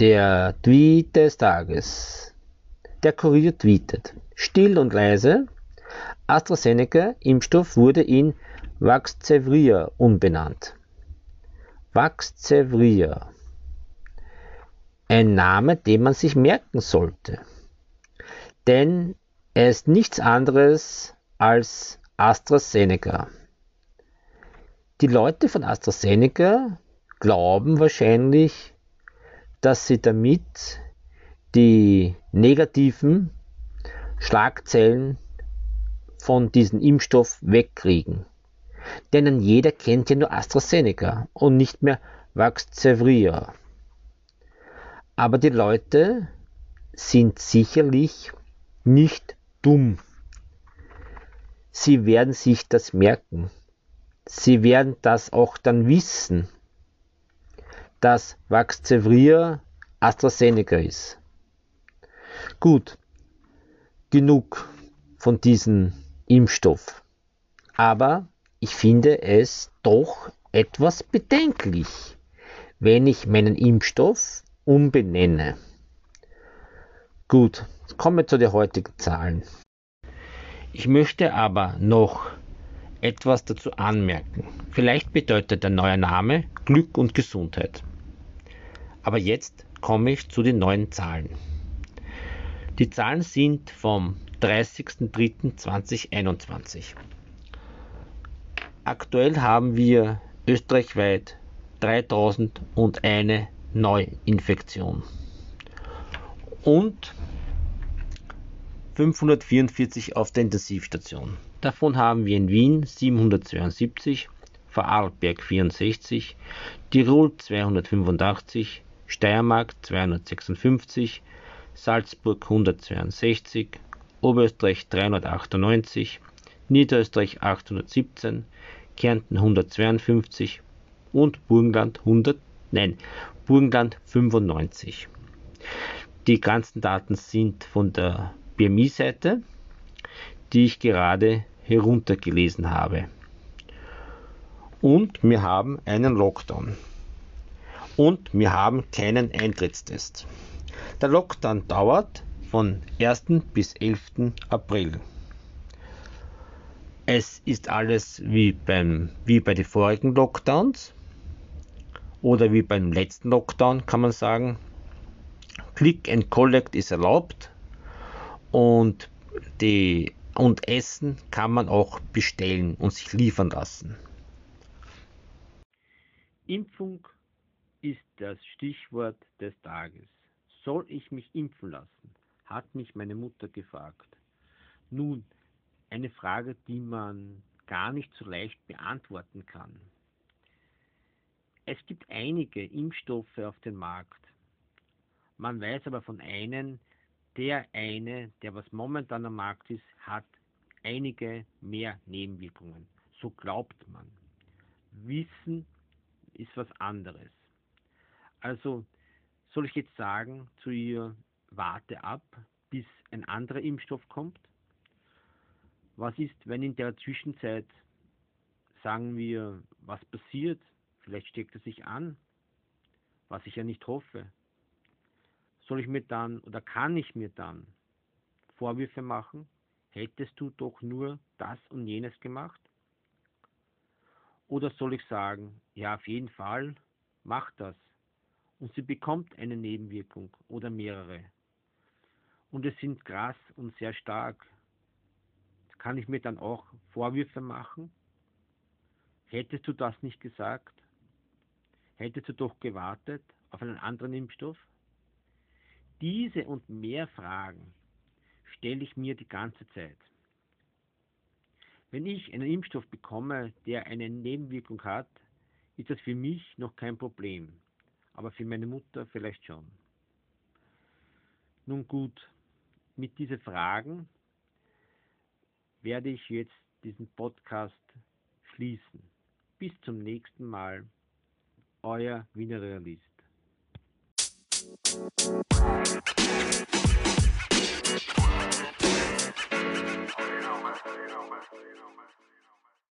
Der Tweet des Tages. Der Kurier tweetet. Still und leise. AstraZeneca-Impfstoff wurde in Vaxzevria umbenannt. Vaxzevria. Ein Name, den man sich merken sollte. Denn er ist nichts anderes als AstraZeneca. Die Leute von AstraZeneca glauben wahrscheinlich, dass sie damit die negativen Schlagzeilen von diesem Impfstoff wegkriegen. Denn jeder kennt ja nur AstraZeneca und nicht mehr Vaxzevria. Aber die Leute sind sicherlich nicht dumm. Sie werden sich das merken. Sie werden das auch dann wissen dass Vaxzevria AstraZeneca ist. Gut, genug von diesem Impfstoff. Aber ich finde es doch etwas bedenklich, wenn ich meinen Impfstoff umbenenne. Gut, kommen wir zu den heutigen Zahlen. Ich möchte aber noch etwas dazu anmerken. Vielleicht bedeutet der neue Name Glück und Gesundheit. Aber jetzt komme ich zu den neuen Zahlen. Die Zahlen sind vom 30.03.2021. Aktuell haben wir österreichweit 3001 Neuinfektion und 544 auf der Intensivstation. Davon haben wir in Wien 772, Vorarlberg 64, Tirol 285, Steiermark 256, Salzburg 162, Oberösterreich 398, Niederösterreich 817, Kärnten 152 und Burgenland 100, nein, Burgenland 95. Die ganzen Daten sind von der BMI-Seite, die ich gerade heruntergelesen habe. Und wir haben einen Lockdown und wir haben keinen Eintrittstest. Der Lockdown dauert von 1. bis 11. April. Es ist alles wie, beim, wie bei den vorigen Lockdowns oder wie beim letzten Lockdown kann man sagen. Click and Collect ist erlaubt und, die, und Essen kann man auch bestellen und sich liefern lassen. Impfung ist das Stichwort des Tages. Soll ich mich impfen lassen? hat mich meine Mutter gefragt. Nun, eine Frage, die man gar nicht so leicht beantworten kann. Es gibt einige Impfstoffe auf dem Markt. Man weiß aber von einem, der eine, der was momentan am Markt ist, hat einige mehr Nebenwirkungen. So glaubt man. Wissen ist was anderes. Also soll ich jetzt sagen zu ihr, warte ab, bis ein anderer Impfstoff kommt? Was ist, wenn in der Zwischenzeit, sagen wir, was passiert? Vielleicht steckt er sich an, was ich ja nicht hoffe. Soll ich mir dann oder kann ich mir dann Vorwürfe machen? Hättest du doch nur das und jenes gemacht? Oder soll ich sagen, ja, auf jeden Fall, mach das und sie bekommt eine Nebenwirkung oder mehrere. Und es sind krass und sehr stark. Kann ich mir dann auch Vorwürfe machen? Hättest du das nicht gesagt? Hättest du doch gewartet auf einen anderen Impfstoff? Diese und mehr Fragen stelle ich mir die ganze Zeit. Wenn ich einen Impfstoff bekomme, der eine Nebenwirkung hat, ist das für mich noch kein Problem aber für meine Mutter vielleicht schon. Nun gut, mit diesen Fragen werde ich jetzt diesen Podcast schließen. Bis zum nächsten Mal. Euer Wiener Realist.